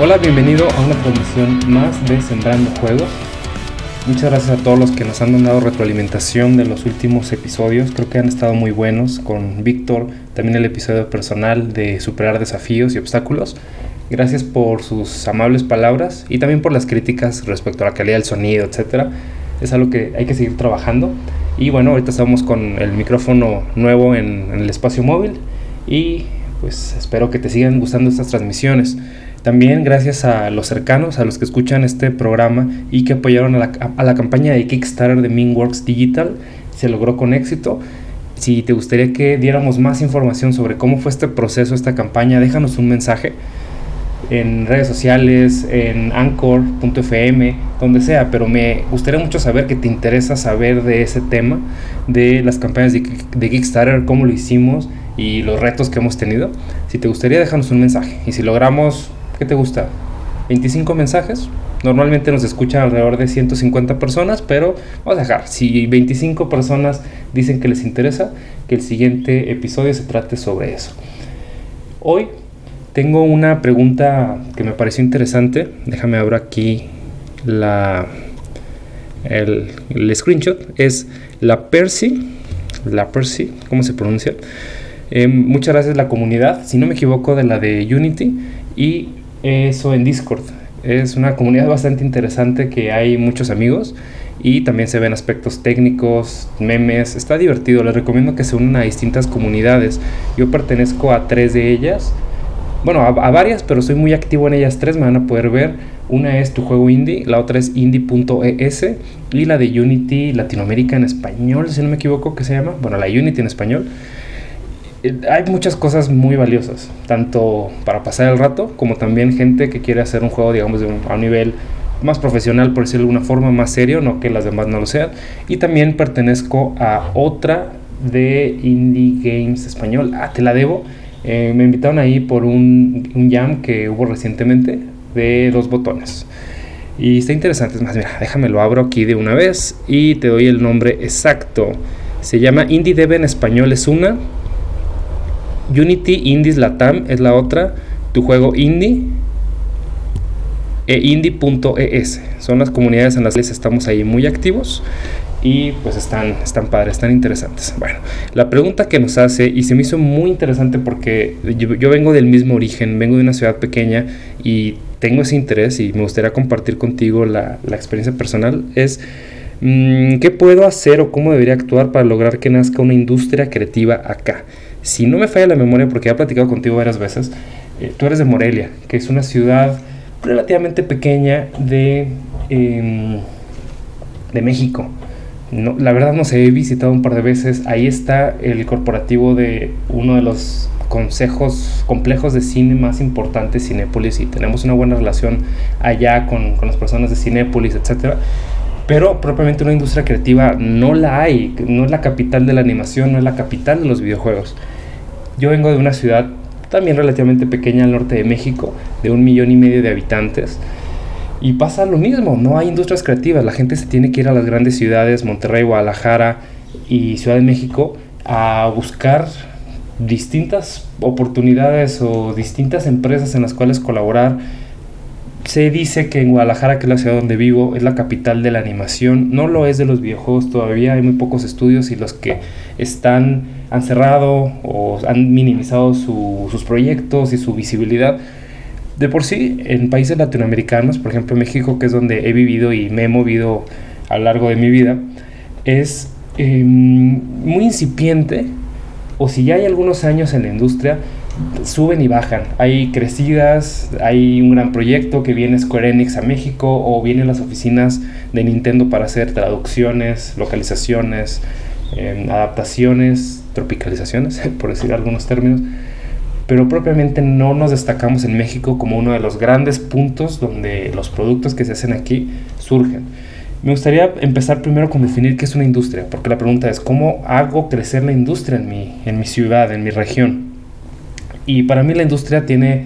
Hola, bienvenido a una transmisión más de Sembrando Juegos. Muchas gracias a todos los que nos han dado retroalimentación de los últimos episodios. Creo que han estado muy buenos con Víctor, también el episodio personal de superar desafíos y obstáculos. Gracias por sus amables palabras y también por las críticas respecto a la calidad del sonido, etc. Es algo que hay que seguir trabajando. Y bueno, ahorita estamos con el micrófono nuevo en, en el espacio móvil y pues espero que te sigan gustando estas transmisiones. También gracias a los cercanos, a los que escuchan este programa y que apoyaron a la, campaña de Kickstarter de Meanworks Digital, se logró con éxito. Si te gustaría que diéramos más información sobre cómo fue este proceso, esta campaña, déjanos un mensaje en redes sociales, en anchor.fm, donde sea, pero me gustaría mucho saber que te interesa saber de ese tema, de las campañas de, de Kickstarter, cómo lo hicimos y los retos que hemos tenido. Si te gustaría, déjanos un mensaje. Y si logramos ¿Qué te gusta? 25 mensajes. Normalmente nos escuchan alrededor de 150 personas, pero vamos a dejar. Si 25 personas dicen que les interesa, que el siguiente episodio se trate sobre eso. Hoy tengo una pregunta que me pareció interesante. Déjame abrir aquí la, el, screenshot. Es la Percy. La Percy, ¿cómo se pronuncia? Eh, muchas gracias la comunidad, si no me equivoco, de la de Unity. Y eso en Discord. Es una comunidad bastante interesante que hay muchos amigos y también se ven aspectos técnicos, memes. Está divertido, les recomiendo que se unan a distintas comunidades. Yo pertenezco a tres de ellas. Bueno, a, varias, pero soy muy activo en ellas tres. Me van a poder ver. Una es tu juego indie, la otra es indie.es y la de Unity Latinoamérica en español, si no me equivoco, que se llama. Bueno, la Unity en español. Eh, hay muchas cosas muy valiosas, tanto para pasar el rato como también gente que quiere hacer un juego, digamos, a un nivel más profesional, por decirlo de alguna forma, más serio, no que las demás no lo sean. Y también pertenezco a otra de Indie Games Español. Ah, te la debo. Eh, me invitaron ahí por un, un jam que hubo recientemente de dos botones. Y está interesante. Es más, mira, déjame lo abro aquí de una vez y te doy el nombre exacto. Se llama Indie Dev en español es una Unity Indies Latam es la otra. Tu juego indie e indie.es. Son las comunidades en las que estamos ahí muy activos y pues están, están padres, están interesantes. Bueno, la pregunta que nos hace, y se me hizo muy interesante porque yo, vengo del mismo origen, vengo de una ciudad pequeña y tengo ese interés y me gustaría compartir contigo la, la experiencia personal, es mm, ¿qué puedo hacer o cómo debería actuar para lograr que nazca una industria creativa acá? Si no me falla la memoria, porque he platicado contigo varias veces, eh, tú eres de Morelia, que es una ciudad relativamente pequeña de, em, de México. No, la verdad no sé, he visitado un par de veces. Ahí está el corporativo de uno de los consejos complejos de cine más importantes, Cinépolis, y tenemos una buena relación allá con, con las personas de Cinépolis, etc. Pero propiamente una industria creativa no la hay, no es la capital de la animación, no es la capital de los videojuegos. Yo vengo de una ciudad también relativamente pequeña al norte de México, de un millón y medio de habitantes. Y pasa lo mismo, no hay industrias creativas, la gente se tiene que ir a las grandes ciudades, Monterrey, Guadalajara y Ciudad de México, a buscar distintas oportunidades o distintas empresas en las cuales colaborar se dice que en Guadalajara, que es la ciudad donde vivo, es la capital de la animación. No lo es de los videojuegos todavía, hay muy pocos estudios y los que están han cerrado o han minimizado sus proyectos y su visibilidad. De por sí, en países latinoamericanos, por ejemplo México, que es donde he vivido y me he movido a lo largo de mi vida, es em, muy incipiente, o si ya hay algunos años en la industria, suben y bajan. Hay crecidas, hay un gran proyecto que viene Square Enix a México o vienen las oficinas de Nintendo para hacer traducciones, localizaciones, em, adaptaciones, tropicalizaciones, por decir algunos términos. Pero propiamente no nos destacamos en México como uno de los grandes puntos donde los productos que se hacen aquí surgen. Me gustaría empezar primero con definir qué es una industria, porque la pregunta es, ¿cómo hago crecer la industria en mi, en mi ciudad, en mi región? Y para mí la industria tiene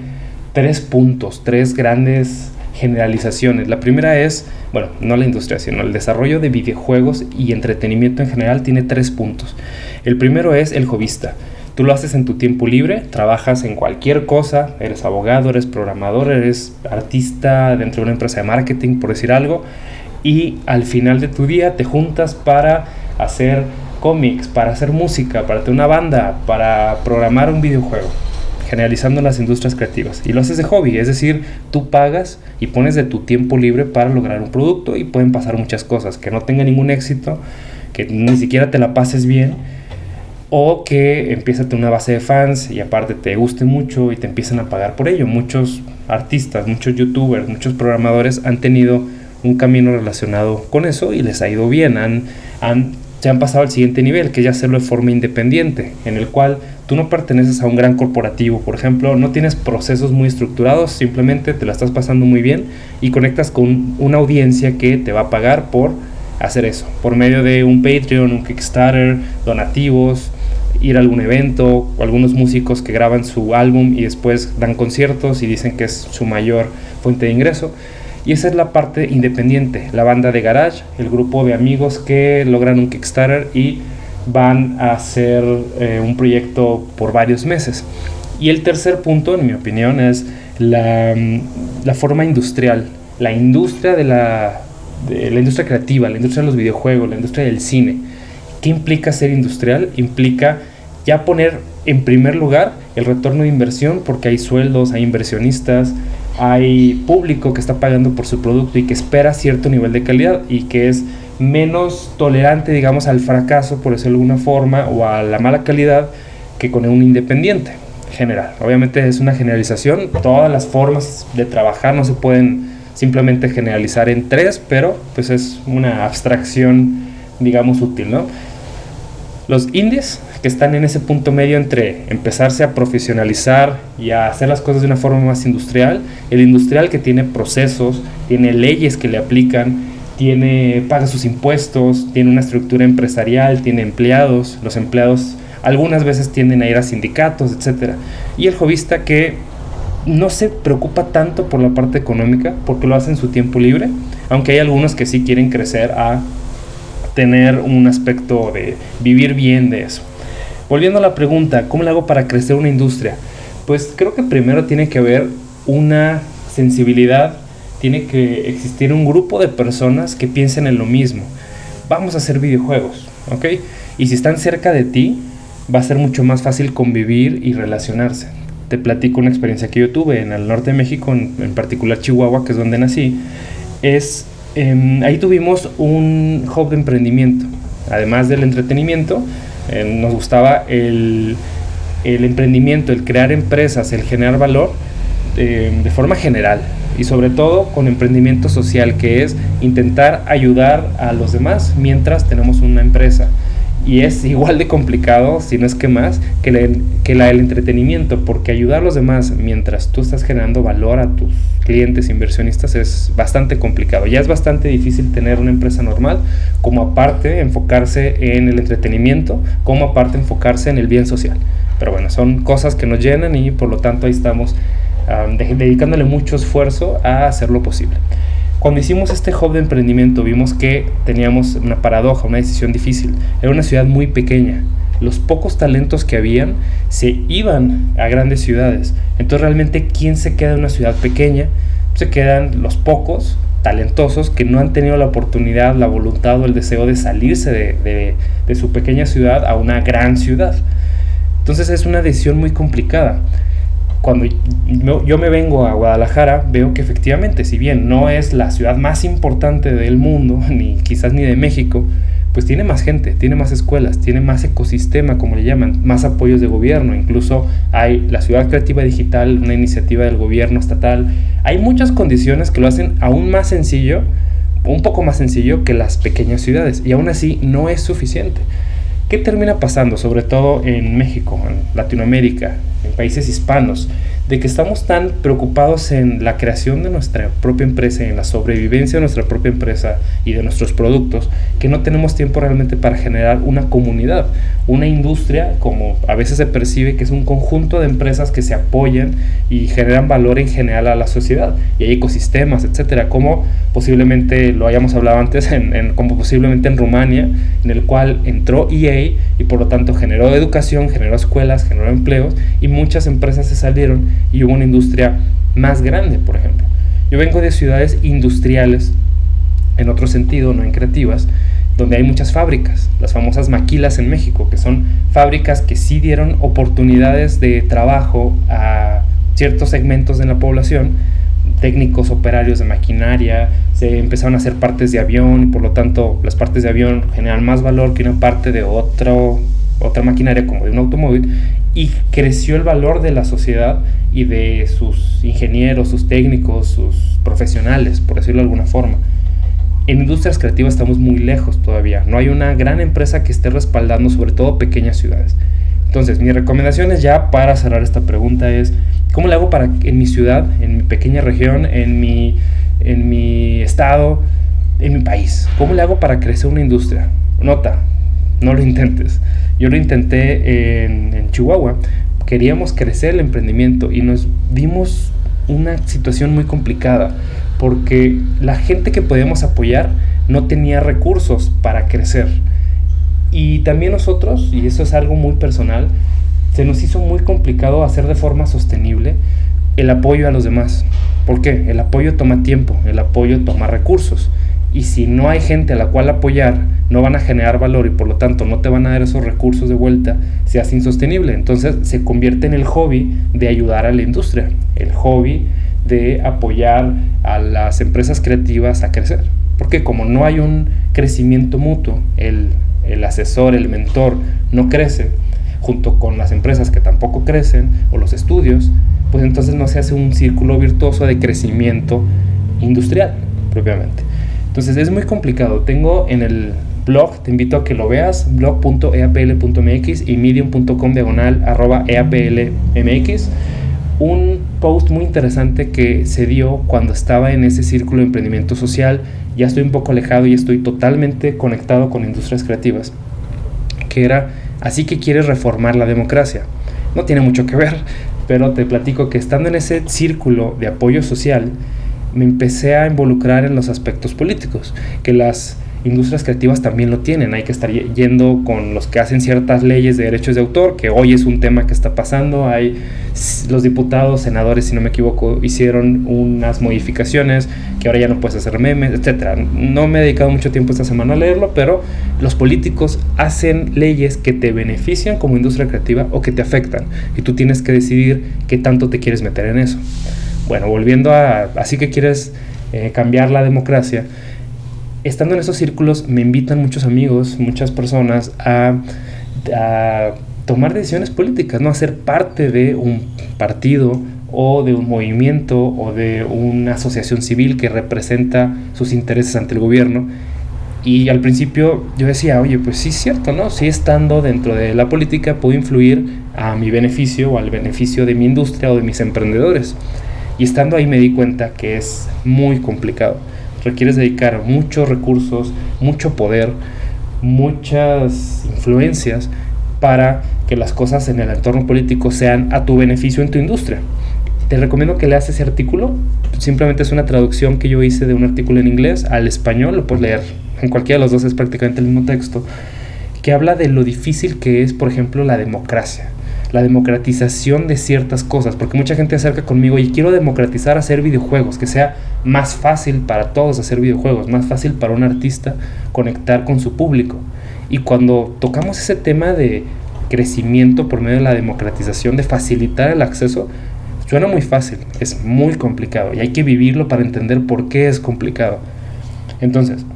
tres puntos, tres grandes generalizaciones. La primera es, bueno, no la industria, sino el desarrollo de videojuegos y entretenimiento en general tiene tres puntos. El primero es el hobbyista. Tú lo haces en tu tiempo libre, trabajas en cualquier cosa, eres abogado, eres programador, eres artista dentro de una empresa de marketing, por decir algo, y al final de tu día te juntas para hacer cómics, para hacer música, para tener una banda, para programar un videojuego, generalizando las industrias creativas. Y lo haces de hobby, es decir, tú pagas y pones de tu tiempo libre para lograr un producto y pueden pasar muchas cosas, que no tenga ningún éxito, que ni siquiera te la pases bien o que empieza una base de fans y aparte te guste mucho y te empiezan a pagar por ello. Muchos artistas, muchos youtubers, muchos programadores han tenido un camino relacionado con eso y les ha ido bien, han, se han pasado al siguiente nivel, que es hacerlo de forma independiente, en el cual tú no perteneces a un gran corporativo, por ejemplo, no tienes procesos muy estructurados, simplemente te la estás pasando muy bien y conectas con una audiencia que te va a pagar por hacer eso, por medio de un Patreon, un Kickstarter, donativos, ir a algún evento, o algunos músicos que graban su álbum y después dan conciertos y dicen que es su mayor fuente de ingreso. Y esa es la parte independiente, la banda de garage, el grupo de amigos que logran un Kickstarter y van a hacer eh, un proyecto por varios meses. Y el tercer punto, en mi opinión, es la, mm, la forma industrial, la industria de la, de la industria creativa, la industria de los videojuegos, la industria del cine. ¿Qué implica ser industrial? Implica ya poner en primer lugar el retorno de inversión porque hay sueldos, hay inversionistas, hay público que está pagando por su producto y que espera cierto nivel de calidad y que es menos tolerante, digamos, al fracaso, por decirlo de alguna forma, o a la mala calidad que con un independiente general. Obviamente es una generalización, todas las formas de trabajar no se pueden simplemente generalizar en tres, pero pues es una abstracción, digamos, útil, ¿no? Los indies que están en ese punto medio entre empezarse a profesionalizar y a hacer las cosas de una forma más industrial, el industrial que tiene procesos, tiene leyes que le aplican, tiene paga sus impuestos, tiene una estructura empresarial, tiene empleados, los empleados algunas veces tienden a ir a sindicatos, etc. Y el jovista que no se preocupa tanto por la parte económica porque lo hace en su tiempo libre, aunque hay algunos que sí quieren crecer a tener un aspecto de vivir bien de eso. Volviendo a la pregunta, ¿cómo le hago para crecer una industria? Pues creo que primero tiene que haber una sensibilidad, tiene que existir un grupo de personas que piensen en lo mismo. Vamos a hacer videojuegos, ¿ok? Y si están cerca de ti, va a ser mucho más fácil convivir y relacionarse. Te platico una experiencia que yo tuve en el norte de México, en, particular Chihuahua, que es donde nací. Es, eh, ahí tuvimos un hub de emprendimiento. Además del entretenimiento, eh, nos gustaba el, el, emprendimiento, el crear empresas, el generar valor eh, de forma general y sobre todo con emprendimiento social, que es intentar ayudar a los demás mientras tenemos una empresa y es igual de complicado, si no es que más, que, la, que la del entretenimiento, porque ayudar a los demás mientras tú estás generando valor a tus clientes inversionistas es bastante complicado. Ya es bastante difícil tener una empresa normal, como aparte enfocarse en el entretenimiento, como aparte enfocarse en el bien social. Pero bueno, son cosas que nos llenan y por lo tanto ahí estamos um, dedicándole mucho esfuerzo a hacer lo posible. Cuando hicimos este hub de emprendimiento vimos que teníamos una paradoja, una decisión difícil. Era una ciudad muy pequeña. Los pocos talentos que habían se iban a grandes ciudades. Entonces realmente, ¿quién se queda en una ciudad pequeña? Se quedan los pocos talentosos que no han tenido la oportunidad, la voluntad o el deseo de salirse de, su pequeña ciudad a una gran ciudad. Entonces es una decisión muy complicada cuando yo me vengo a Guadalajara, veo que efectivamente, si bien no es la ciudad más importante del mundo, ni quizás ni de México, pues tiene más gente, tiene más escuelas, tiene más ecosistema, como le llaman, más apoyos de gobierno. Incluso hay la Ciudad Creativa Digital, una iniciativa del gobierno estatal. Hay muchas condiciones que lo hacen aún más sencillo, un poco más sencillo que las pequeñas ciudades. Y aún así no es suficiente. ¿Qué termina pasando, sobre todo en México, en Latinoamérica, en países hispanos? De que estamos tan preocupados en la creación de nuestra propia empresa, en la sobrevivencia de nuestra propia empresa y de nuestros productos, que no tenemos tiempo realmente para generar una comunidad, una industria, como a veces se percibe que es un conjunto de empresas que se apoyan y generan valor en general a la sociedad. Y hay ecosistemas, etcétera, como posiblemente lo hayamos hablado antes, en, como posiblemente en Rumania, en el cual entró EA y por lo tanto generó educación, generó escuelas, generó empleos y muchas empresas se salieron y hubo una industria más grande, por ejemplo. Yo vengo de ciudades industriales, en otro sentido, no en creativas, donde hay muchas fábricas, las famosas maquilas en México, que son fábricas que sí dieron oportunidades de trabajo a ciertos segmentos de la población, técnicos, operarios de maquinaria, se empezaron a hacer partes de avión y por lo tanto las partes de avión generan más valor que una parte de otro, otra maquinaria como de un automóvil y creció el valor de la sociedad y de sus ingenieros, sus técnicos, sus profesionales, por decirlo de alguna forma. En industrias creativas estamos muy lejos todavía. No hay una gran empresa que esté respaldando sobre todo pequeñas ciudades. Entonces, mi recomendación es ya para cerrar esta pregunta es, ¿cómo le hago para en mi ciudad, en mi pequeña región, en mi, en mi estado, en mi país? ¿Cómo le hago para crecer una industria? Nota, no lo intentes. Yo lo intenté en, Chihuahua. Queríamos crecer el emprendimiento y nos dimos una situación muy complicada porque la gente que podíamos apoyar no tenía recursos para crecer. Y también nosotros, y eso es algo muy personal, se nos hizo muy complicado hacer de forma sostenible el apoyo a los demás. ¿Por qué? El apoyo toma tiempo, el apoyo toma recursos. Y si no hay gente a la cual apoyar, no van a generar valor y por lo tanto no te van a dar esos recursos de vuelta, se hace insostenible. Entonces se convierte en el hobby de ayudar a la industria, el hobby de apoyar a las empresas creativas a crecer. Porque como no hay un crecimiento mutuo, el, el asesor, el mentor no crece, junto con las empresas que tampoco crecen o los estudios, pues entonces no se hace un círculo virtuoso de crecimiento industrial propiamente. Entonces es muy complicado. Tengo en el blog, te invito a que lo veas, blog.eapl.mx y medium.com diagonal arroba eaplmx un post muy interesante que se dio cuando estaba en ese círculo de emprendimiento social. Ya estoy un poco alejado y estoy totalmente conectado con industrias creativas. Que era, así que quieres reformar la democracia. No tiene mucho que ver, pero te platico que estando en ese círculo de apoyo social, me empecé a involucrar en los aspectos políticos. Que las industrias creativas también lo tienen. Hay que estar yendo con los que hacen ciertas leyes de derechos de autor, que hoy es un tema que está pasando. Hay los diputados, senadores, si no me equivoco, hicieron unas modificaciones que ahora ya no puedes hacer memes, etcétera. No me he dedicado mucho tiempo esta semana a leerlo, pero los políticos hacen leyes que te benefician como industria creativa o que te afectan y tú tienes que decidir qué tanto te quieres meter en eso. Bueno, volviendo a así que quieres eh, cambiar la democracia estando en esos círculos me invitan muchos amigos, muchas personas a, tomar decisiones políticas, ¿no? a ser parte de un partido o de un movimiento o de una asociación civil que representa sus intereses ante el gobierno. Y al principio yo decía, oye, pues sí es cierto, ¿no? Sí estando dentro de la política puedo influir a mi beneficio o al beneficio de mi industria o de mis emprendedores. Y estando ahí me di cuenta que es muy complicado requieres dedicar muchos recursos, mucho poder, muchas influencias para que las cosas en el entorno político sean a tu beneficio en tu industria. Te recomiendo que leas ese artículo. Simplemente es una traducción que yo hice de un artículo en inglés al español. Lo puedes leer en cualquiera de los dos, es prácticamente el mismo texto. Que habla de lo difícil que es, por ejemplo, la democracia la democratización de ciertas cosas, porque mucha gente acerca conmigo y quiero democratizar hacer videojuegos, que sea más fácil para todos hacer videojuegos, más fácil para un artista conectar con su público. Y cuando tocamos ese tema de crecimiento por medio de la democratización, de facilitar el acceso, suena muy fácil, es muy complicado y hay que vivirlo para entender por qué es complicado. Entonces,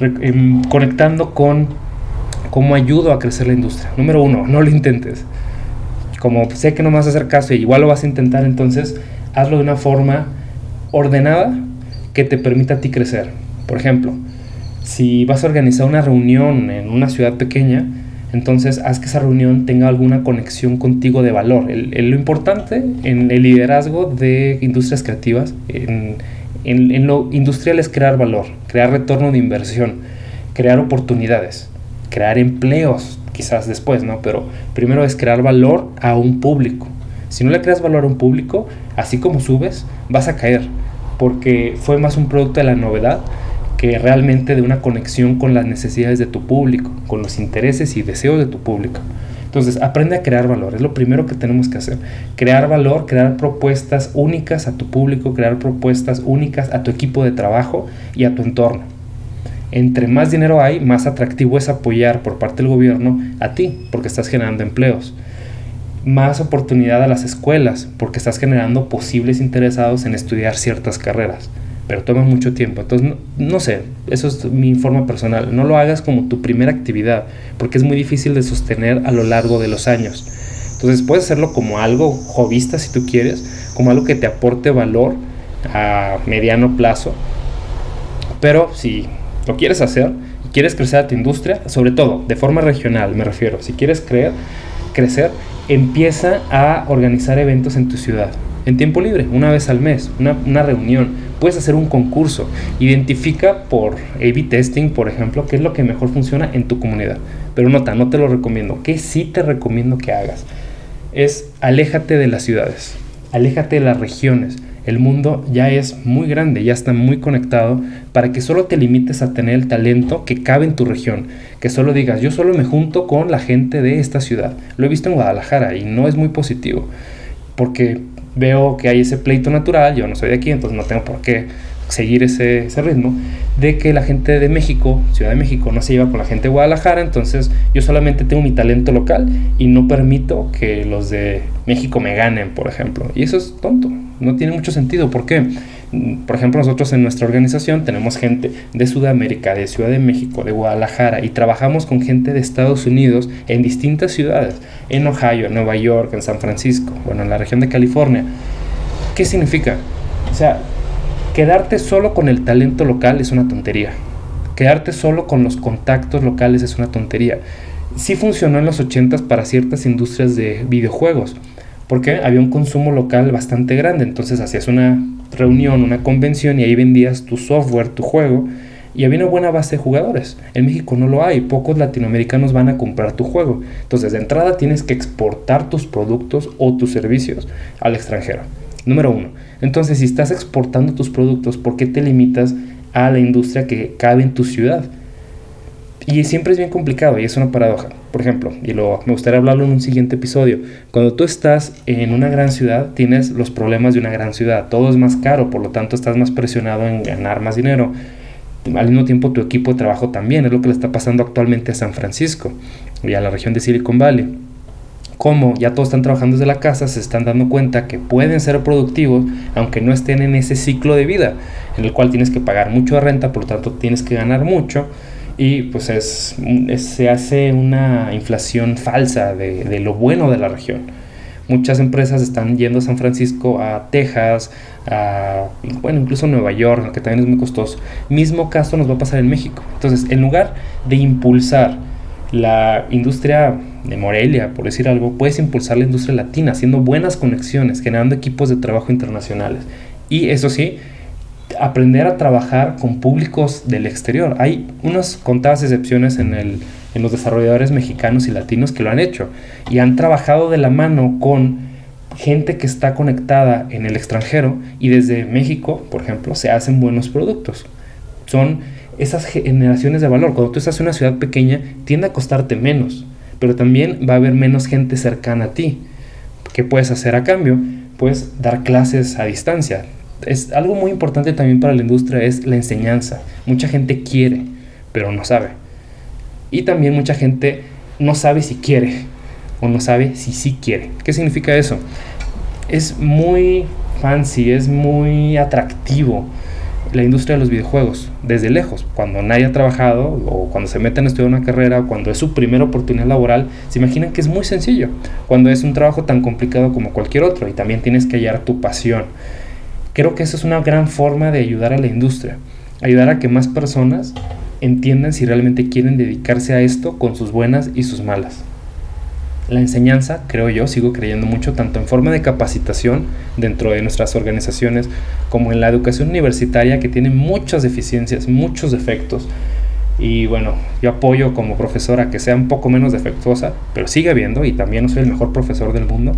em, conectando con cómo ayudo a crecer la industria. Número uno, no lo intentes como sé que no me vas a hacer caso y igual lo vas a intentar, entonces hazlo de una forma ordenada que te permita a ti crecer. Por ejemplo, si vas a organizar una reunión en una ciudad pequeña, Entonces, haz que esa reunión tenga alguna conexión contigo de valor. lo importante en el liderazgo de industrias creativas, en, lo industrial es crear valor, crear retorno de inversión, crear oportunidades, crear empleos, quizás después, ¿no? Pero primero es crear valor a un público. Si no le creas valor a un público, así como subes, vas a caer, porque fue más un producto de la novedad que realmente de una conexión con las necesidades de tu público, con los intereses y deseos de tu público. Entonces, aprende a crear valor, es lo primero que tenemos que hacer. Crear valor, crear propuestas únicas a tu público, crear propuestas únicas a tu equipo de trabajo y a tu entorno. Entre más dinero hay, más atractivo es apoyar por parte del gobierno a ti, porque estás generando empleos. Más oportunidad a las escuelas, porque estás generando posibles interesados en estudiar ciertas carreras pero toma mucho tiempo. Entonces, no, sé, eso es mi forma personal. No lo hagas como tu primera actividad, porque es muy difícil de sostener a lo largo de los años. Entonces, puedes hacerlo como algo jovista si tú quieres, como algo que te aporte valor a mediano plazo. Pero si lo quieres hacer y quieres crecer a tu industria, sobre todo de forma regional, me refiero, si quieres creer, crecer, empieza a organizar eventos en tu ciudad en tiempo libre, una vez al mes, una, una reunión, puedes hacer un concurso, identifica por A-B testing, por ejemplo, qué es lo que mejor funciona en tu comunidad. Pero nota, no te lo recomiendo, ¿qué sí te recomiendo que hagas? Es aléjate de las ciudades, aléjate de las regiones. El mundo ya es muy grande, ya está muy conectado para que solo te limites a tener el talento que cabe en tu región, que solo digas, yo solo me junto con la gente de esta ciudad. Lo he visto en Guadalajara y no es muy positivo, porque veo que hay ese pleito natural, yo no soy de aquí, entonces no tengo por qué seguir ese, ritmo, de que la gente de México, Ciudad de México, no se lleva con la gente de Guadalajara, entonces yo solamente tengo mi talento local y no permito que los de México me ganen, por ejemplo. Y eso es tonto, no tiene mucho sentido. ¿Por qué? por ejemplo, nosotros en nuestra organización tenemos gente de Sudamérica, de Ciudad de México, de Guadalajara y trabajamos con gente de Estados Unidos en distintas ciudades, en Ohio, en Nueva York, en San Francisco, bueno, en la región de California. ¿Qué significa? O sea, quedarte solo con el talento local es una tontería. Quedarte solo con los contactos locales es una tontería. Sí funcionó en los 80s para ciertas industrias de videojuegos, porque había un consumo local bastante grande, entonces hacías una reunión, una convención y ahí vendías tu software, tu juego y había una buena base de jugadores. En México no lo hay, pocos latinoamericanos van a comprar tu juego. Entonces, de entrada tienes que exportar tus productos o tus servicios al extranjero. Número uno. Entonces, si estás exportando tus productos, ¿por qué te limitas a la industria que cabe en tu ciudad? Y siempre es bien complicado y es una paradoja. Por ejemplo, y lo, me gustaría hablarlo en un siguiente episodio, cuando tú estás en una gran ciudad tienes los problemas de una gran ciudad, todo es más caro, por lo tanto estás más presionado en ganar más dinero. Al mismo tiempo tu equipo de trabajo también, es lo que le está pasando actualmente a San Francisco y a la región de Silicon Valley. Como ya todos están trabajando desde la casa, se están dando cuenta que pueden ser productivos aunque no estén en ese ciclo de vida en el cual tienes que pagar mucho de renta, por lo tanto tienes que ganar mucho y pues es, se hace una inflación falsa de, de, lo bueno de la región. Muchas empresas están yendo a San Francisco, a Texas, a, bueno, incluso a Nueva York, que también es muy costoso. Mismo caso nos va a pasar en México. Entonces, en lugar de impulsar la industria de Morelia, por decir algo, puedes impulsar la industria latina, haciendo buenas conexiones, generando equipos de trabajo internacionales. Y eso sí, aprender a trabajar con públicos del exterior. Hay unas contadas excepciones en, los desarrolladores mexicanos y latinos que lo han hecho y han trabajado de la mano con gente que está conectada en el extranjero y desde México, por ejemplo, se hacen buenos productos. Son esas generaciones de valor. Cuando tú estás en una ciudad pequeña, tiende a costarte menos, pero también va a haber menos gente cercana a ti. ¿Qué puedes hacer a cambio? Puedes dar clases a distancia, es algo muy importante también para la industria es la enseñanza. Mucha gente quiere, pero no sabe. Y también mucha gente no sabe si quiere o no sabe si sí quiere. ¿Qué significa eso? Es muy fancy, es muy atractivo la industria de los videojuegos desde lejos. Cuando nadie ha trabajado o cuando se meten a estudiar una carrera o cuando es su primera oportunidad laboral, se imaginan que es muy sencillo. Cuando es un trabajo tan complicado como cualquier otro y también tienes que hallar tu pasión. Creo que esa es una gran forma de ayudar a la industria, ayudar a que más personas entiendan si realmente quieren dedicarse a esto con sus buenas y sus malas. La enseñanza, creo yo, sigo creyendo mucho tanto en forma de capacitación dentro de nuestras organizaciones como en la educación universitaria que tiene muchas deficiencias, muchos defectos. Y bueno, yo apoyo como profesor a que sea un poco menos defectuosa, pero sigue habiendo y también no soy el mejor profesor del mundo.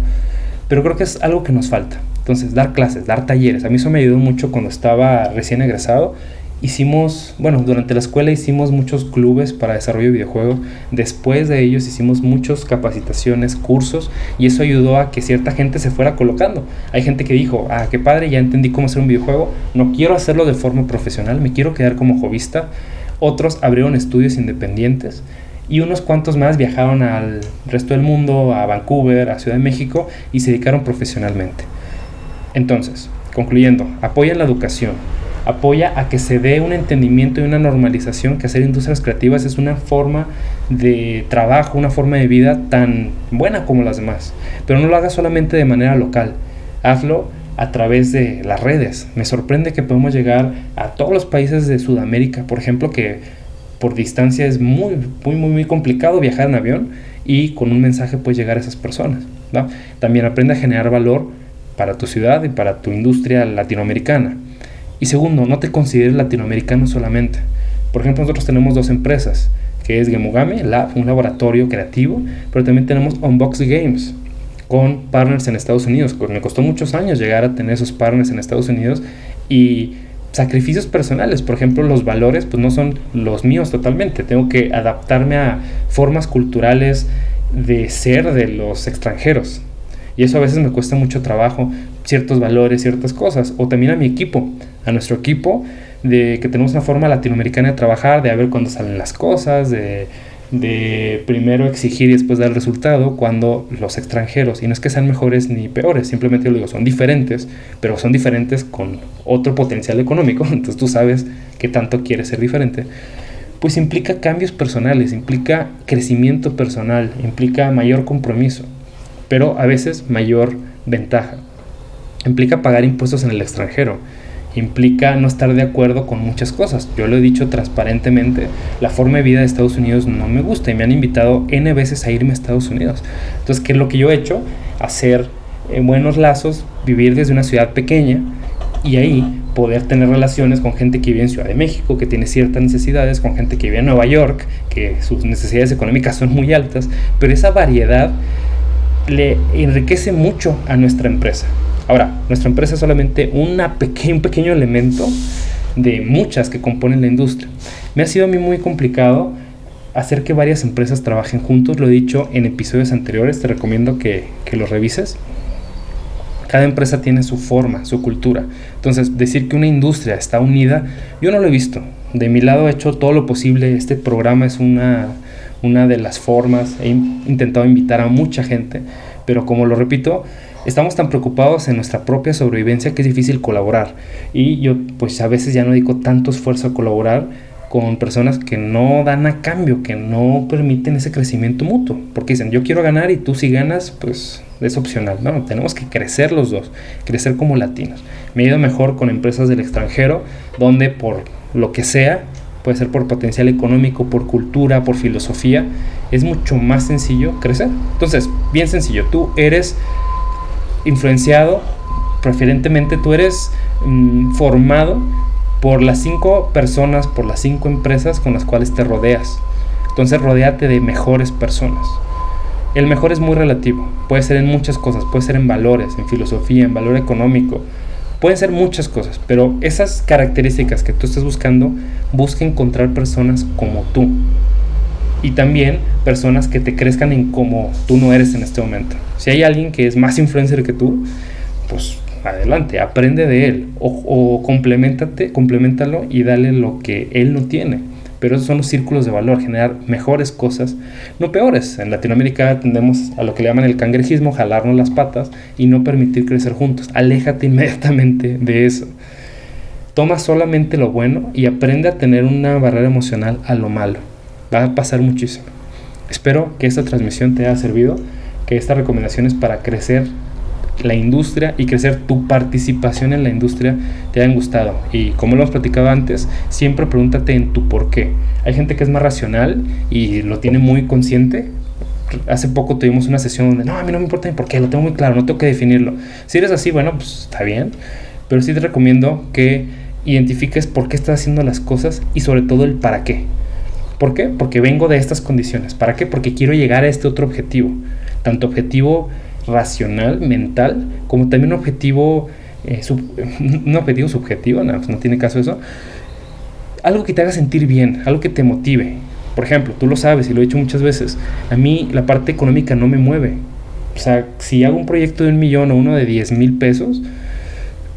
Pero creo que es algo que nos falta. Entonces, dar clases, dar talleres. A mí eso me ayudó mucho cuando estaba recién egresado hicimos, bueno, durante la escuela hicimos muchos clubes para desarrollo de videojuegos. Después de ellos hicimos muchas capacitaciones, cursos, y eso ayudó a que cierta gente se fuera colocando. Hay gente que dijo, ah, qué padre, ya entendí cómo hacer un videojuego, no quiero hacerlo de forma profesional, me quiero quedar como jovista. Otros abrieron estudios independientes y unos cuantos más viajaron al resto del mundo, a Vancouver, a Ciudad de México, y se dedicaron profesionalmente. Entonces, concluyendo, apoyan la educación, apoya a que se dé un entendimiento y una normalización que hacer industrias creativas es una forma de trabajo, una forma de vida tan buena como las demás. Pero no lo hagas solamente de manera local, hazlo a través de las redes. Me sorprende que podemos llegar a todos los países de Sudamérica, por ejemplo, que por distancia es muy, muy, muy, muy complicado viajar en avión y con un mensaje puedes llegar a esas personas. También aprende a generar valor para tu ciudad y para tu industria latinoamericana. Y segundo, no te consideres latinoamericano solamente. Por ejemplo, nosotros tenemos dos empresas, que es Gemugame Lab, un laboratorio creativo, pero también tenemos Unbox Games, con partners en Estados Unidos. Me costó muchos años llegar a tener esos partners en Estados Unidos y sacrificios personales. Por ejemplo, los valores pues no son los míos totalmente. Tengo que adaptarme a formas culturales de ser de los extranjeros. Y eso a veces me cuesta mucho trabajo, ciertos valores, ciertas cosas. O también a mi equipo, a nuestro equipo, de que tenemos una forma latinoamericana de trabajar, de a ver cuándo salen las cosas, de, primero exigir y después dar el resultado, cuando los extranjeros, y no es que sean mejores ni peores, simplemente lo digo, son diferentes, pero son diferentes con otro potencial económico, entonces tú sabes qué tanto quieres ser diferente. Pues implica cambios personales, implica crecimiento personal, implica mayor compromiso pero a veces mayor ventaja. Implica pagar impuestos en el extranjero, implica no estar de acuerdo con muchas cosas. Yo lo he dicho transparentemente, la forma de vida de Estados Unidos no me gusta y me han invitado N veces a irme a Estados Unidos. Entonces, ¿qué es lo que yo he hecho? Hacer eh, buenos lazos, vivir desde una ciudad pequeña y ahí poder tener relaciones con gente que vive en Ciudad de México, que tiene ciertas necesidades, con gente que vive en Nueva York, que sus necesidades económicas son muy altas, pero esa variedad le enriquece mucho a nuestra empresa. Ahora, nuestra empresa es solamente una un pequeño elemento de muchas que componen la industria. Me ha sido a mí muy complicado hacer que varias empresas trabajen juntos, lo he dicho en episodios anteriores, te recomiendo que, que lo revises. Cada empresa tiene su forma, su cultura. Entonces, decir que una industria está unida, yo no lo he visto. De mi lado he hecho todo lo posible. Este programa es una una de las formas. He intentado invitar a mucha gente, pero como lo repito, estamos tan preocupados en nuestra propia sobrevivencia que es difícil colaborar. Y yo pues a veces ya no dedico tanto esfuerzo a colaborar con personas que no dan a cambio, que no permiten ese crecimiento mutuo. Porque dicen, yo quiero ganar y tú si ganas, pues es opcional. No, tenemos que crecer los dos, crecer como latinos. Me he ido mejor con empresas del extranjero, donde por lo que sea, puede ser por potencial económico, por cultura, por filosofía, es mucho más sencillo crecer. Entonces, bien sencillo, tú eres influenciado, preferentemente tú eres mm, formado por las cinco personas, por las cinco empresas con las cuales te rodeas. Entonces, rodeate de mejores personas. El mejor es muy relativo, puede ser en muchas cosas, puede ser en valores, en filosofía, en valor económico, Pueden ser muchas cosas, pero esas características que tú estés buscando, busca encontrar personas como tú. Y también personas que te crezcan en como tú no eres en este momento. Si hay alguien que es más influencer que tú, pues adelante, aprende de él o, o complementate, complementalo y dale lo que él no tiene pero esos son los círculos de valor, generar mejores cosas, no peores. En Latinoamérica tendemos a lo que le llaman el cangrejismo, jalarnos las patas y no permitir crecer juntos. Aléjate inmediatamente de eso. Toma solamente lo bueno y aprende a tener una barrera emocional a lo malo. Va a pasar muchísimo. Espero que esta transmisión te haya servido, que estas recomendaciones para crecer la industria y crecer tu participación en la industria te hayan gustado. Y como lo hemos platicado antes, siempre pregúntate en tu por qué. Hay gente que es más racional y lo tiene muy consciente. Hace poco tuvimos una sesión donde no, a mí no me importa ni por qué, lo tengo muy claro, no tengo que definirlo. Si eres así, bueno, pues está bien, pero sí te recomiendo que identifiques por qué estás haciendo las cosas y sobre todo el para qué. ¿Por qué? Porque vengo de estas condiciones. ¿Para qué? Porque quiero llegar a este otro objetivo. Tanto objetivo racional, mental, como también un objetivo, eh, un objetivo subjetivo, no, pues no tiene caso eso. Algo que te haga sentir bien, algo que te motive. Por ejemplo, tú lo sabes y lo he dicho muchas veces, a mí la parte económica no me mueve. O sea, si hago un proyecto de un millón o uno de 10 mil pesos,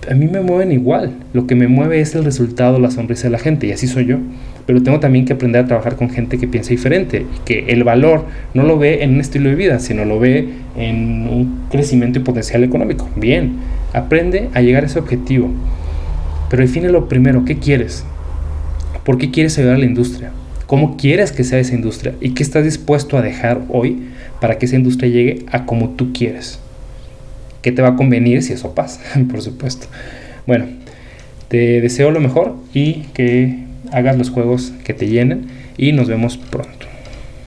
a mí me mueven igual. Lo que me mueve es el resultado, la sonrisa de la gente, y así soy yo. Pero tengo también que aprender a trabajar con gente que piensa diferente, que el valor no lo ve en un estilo de vida, sino lo ve en un crecimiento y potencial económico. Bien, aprende a llegar a ese objetivo. Pero define lo primero, ¿qué quieres? ¿Por qué quieres ayudar a la industria? ¿Cómo quieres que sea esa industria? ¿Y qué estás dispuesto a dejar hoy para que esa industria llegue a como tú quieres? ¿Qué te va a convenir si eso pasa? Por supuesto. Bueno, te deseo lo mejor y que hagas los juegos que te llenen y nos vemos pronto.